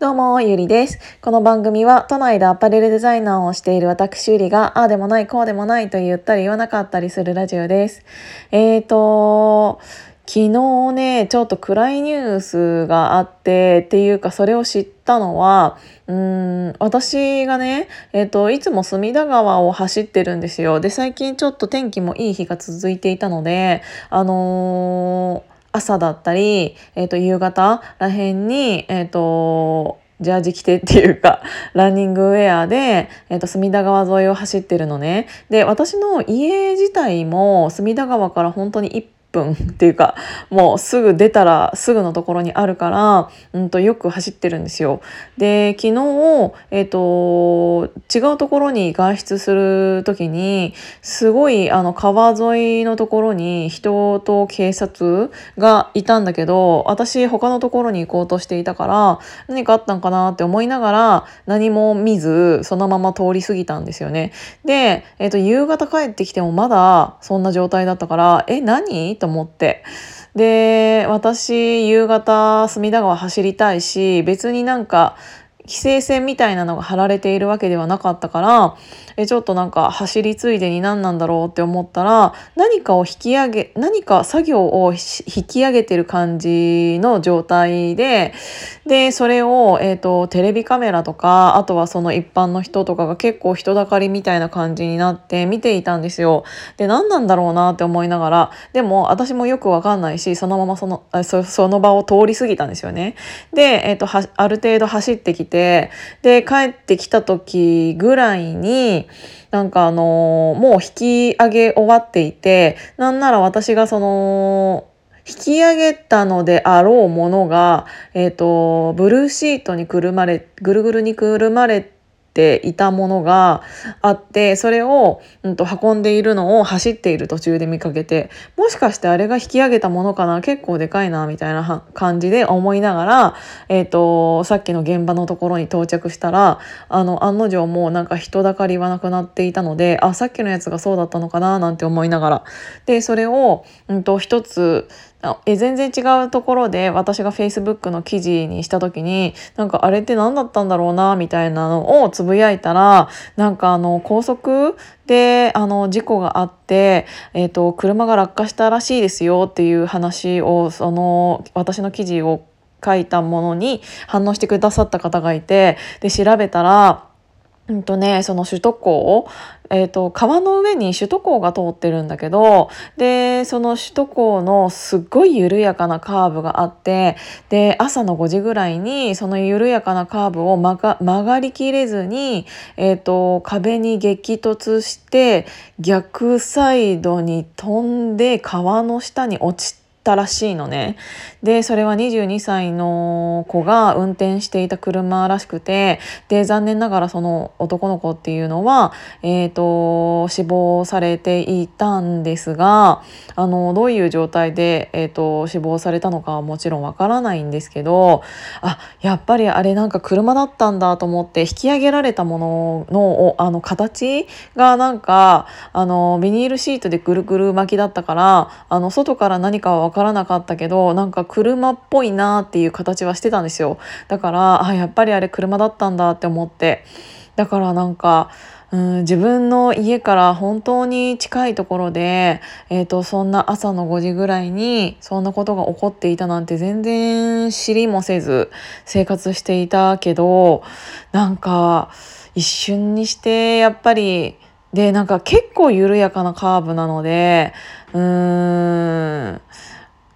どうも、ゆりです。この番組は都内でアパレルデザイナーをしている私ゆりが、ああでもない、こうでもないと言ったり言わなかったりするラジオです。えーと、昨日ね、ちょっと暗いニュースがあって、っていうかそれを知ったのは、うん、私がね、えっ、ー、と、いつも隅田川を走ってるんですよ。で、最近ちょっと天気もいい日が続いていたので、あのー朝だったり、えー、と夕方らへんに、えーと、ジャージ着てっていうか ランニングウェアで、えー、と隅田川沿いを走ってるのね。で私の家自体も隅田川から本当に1分っていうかもうすぐ出たらすぐのところにあるから、うんと、よく走ってるんですよ。で昨日、えーと、違うところに外出する時にすごいあの川沿いのところに人と警察がいたんだけど私他のところに行こうとしていたから何かあったんかなって思いながら何も見ずそのまま通り過ぎたんですよね。で、えーと、夕方帰ってきてもまだそんな状態だったから「え何?」と思って。で私夕方隅田川走りたいし別になんか規制線みたいなのが張られているわけではなかったからえちょっとなんか走りついでに何なんだろうって思ったら何かを引き上げ何か作業を引き上げてる感じの状態ででそれを、えーと、テレビカメラとかあとはその一般の人とかが結構人だかりみたいな感じになって見ていたんですよ。で何なんだろうなって思いながらでも私もよく分かんないしそのままそのそその場を通り過ぎたんですよね。で、えーと、とある程度走ってきてで帰ってきた時ぐらいになんかあのもう引き上げ終わっていてなんなら私がその引き上げたのであろうものが、えっ、ー、と、ブルーシートにくるまれ、ぐるぐるにくるまれていたものがあってそれを、うん、と運んでいるのを走っている途中で見かけてもしかしてあれが引き上げたものかな？結構でかいなみたいな感じで思いながら、えーと、さっきの現場のところに到着したらあの案の定もうなんか人だかりはなくなっていたのであさっきのやつがそうだったのかななんて思いながら。でそれを、うんと、一つえ全然違うところで私が Facebook の記事にした時になんかあれって何だったんだろうなみたいなのをつぶやいたらなんかあの高速であの事故があって、えーと、車が落下したらしいですよっていう話をその私の記事を書いたものに反応してくださった方がいてで調べたらうんとね、その首都高、えーと、川の上に首都高が通ってるんだけどでその首都高のすっごい緩やかなカーブがあってで朝の5時ぐらいにその緩やかなカーブを曲がりきれずに、えーと壁に激突して逆サイドに飛んで川の下に落ちて。たらしいのね。でそれは22歳の子が運転していた車らしくてで残念ながらその男の子っていうのは、えーと、死亡されていたんですがあのどういう状態で、えーと、死亡されたのかはもちろんわからないんですけどあやっぱりあれなんか車だったんだと思って引き上げられたもののあの形がなんかあのビニールシートでぐるぐる巻きだったからあの外から何かは分からなかったけどなんか車っぽいなっていう形はしてたんですよ。だからあやっぱりあれ車だったんだって思って。だからなんかうん自分の家から本当に近いところで、えーと、そんな朝の5時ぐらいにそんなことが起こっていたなんて全然知りもせず生活していたけどなんか一瞬にしてやっぱりでなんか結構緩やかなカーブなのでうーん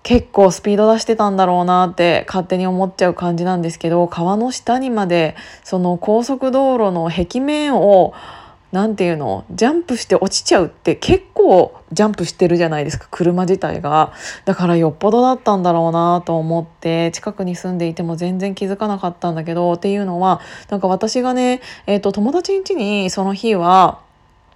結構スピード出してたんだろうなって勝手に思っちゃう感じなんですけど川の下にまでその高速道路の壁面を何て言うのジャンプして落ちちゃうって結構ジャンプしてるじゃないですか車自体が。だからよっぽどだったんだろうなと思って近くに住んでいても全然気づかなかったんだけどっていうのはなんか私がね、えーと、友達ん家にその日は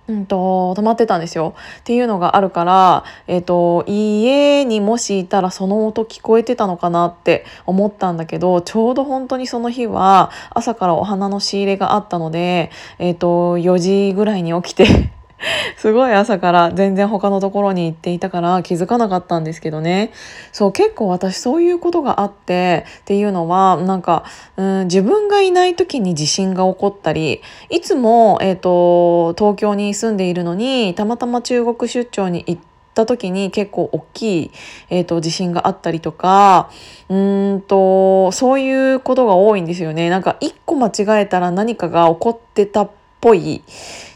うんと、泊まってたんですよ。っていうのがあるから、えっ、ー、と、家にもしいたらその音聞こえてたのかなって思ったんだけど、ちょうど本当にその日は朝からお花の仕入れがあったので、えっ、ー、と、4時ぐらいに起きて すごい朝から全然他のところに行っていたから気づかなかったんですけどねそう結構私そういうことがあってっていうのはなんかうん自分がいない時に地震が起こったりいつも、えーと、東京に住んでいるのにたまたま中国出張に行ってた時に結構大きい、えーと、地震があったりとかうんとそういうことが多いんですよね。なんか一個間違えたら何かが起こってたっぽい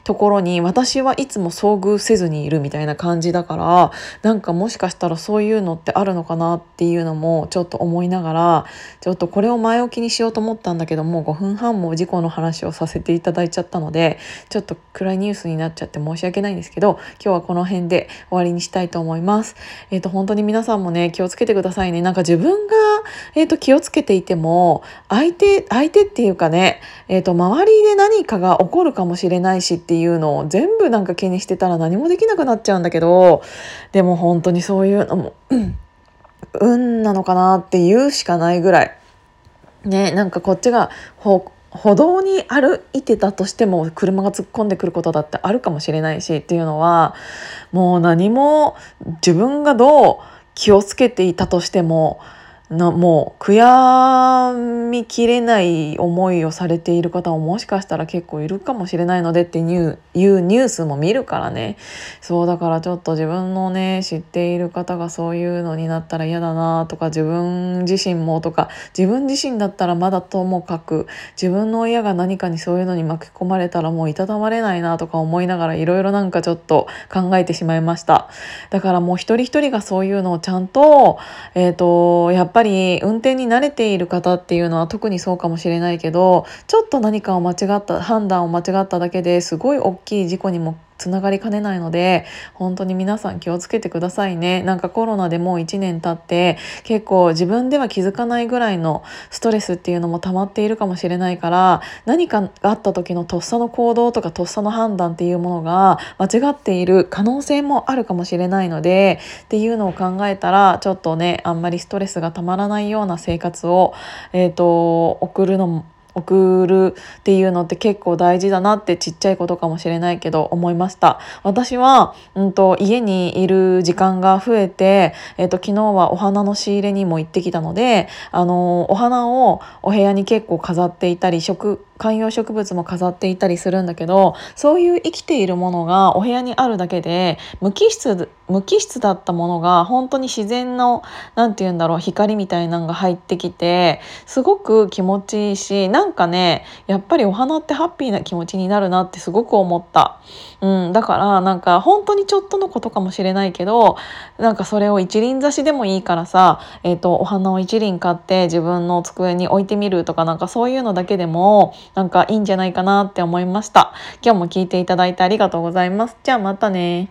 ところに私はいつも遭遇せずにいるみたいな感じだからなんかもしかしたらそういうのってあるのかなっていうのもちょっと思いながらちょっとこれを前置きにしようと思ったんだけども5分半も事故の話をさせていただいちゃったのでちょっと暗いニュースになっちゃって申し訳ないんですけど今日はこの辺で終わりにしたいと思います。えっ、ー、と本当に皆さんもね気をつけてくださいね。なんか自分が、えーと、気をつけていても相手相手っていうかね、えーと周りで何かが起こるかもしれないしっていうのを全部なんか気にしてたら何もできなくなっちゃうんだけどでも本当にそういうのも運なのかなって言うしかないぐらい。ねなんかこっちが歩道に歩いてたとしても車が突っ込んでくることだってあるかもしれないしっていうのはもう何も自分がどう気をつけていたとしてもなもう悔やみきれない思いをされている方ももしかしたら結構いるかもしれないのでっていうニュースも見るからね。そうだからちょっと自分のね知っている方がそういうのになったら嫌だなとか自分自身もとか自分自身だったらまだともかく自分の親が何かにそういうのに巻き込まれたらもういたたまれないなとか思いながらいろいろなんかちょっと考えてしまいました。だからもう一人一人がそういうのをちゃんとえっ、ー、とやっぱぱり運転に慣れている方っていうのは特にそうかもしれないけどちょっと何かを間違った判断を間違っただけですごい大きい事故にもつながりかねないので本当に皆さん気をつけてくださいね。なんかコロナでもう1年経って結構自分では気づかないぐらいのストレスっていうのも溜まっているかもしれないから何かがあった時のとっさの行動とかとっさの判断っていうものが間違っている可能性もあるかもしれないのでっていうのを考えたらちょっとねあんまりストレスがたまらないような生活を、えーと送るのも送るっていうのって結構大事だなってちっちゃいことかもしれないけど思いました。私は、うんと、家にいる時間が増えて、えーと、昨日はお花の仕入れにも行ってきたのであのお花をお部屋に結構飾っていたり食観葉植物も飾っていたりするんだけどそういう生きているものがお部屋にあるだけで無機質無機質だったものが本当に自然の何て言うんだろう光みたいなのが入ってきてすごく気持ちいいしなんかねやっぱりお花ってハッピーな気持ちになるなってすごく思った、うん、だからなんか本当にちょっとのことかもしれないけどなんかそれを一輪挿しでもいいからさ、えーと、お花を一輪買って自分の机に置いてみるとかなんかそういうのだけでもなんかいいんじゃないかなって思いました。今日も聞いていただいてありがとうございます。じゃあまたね。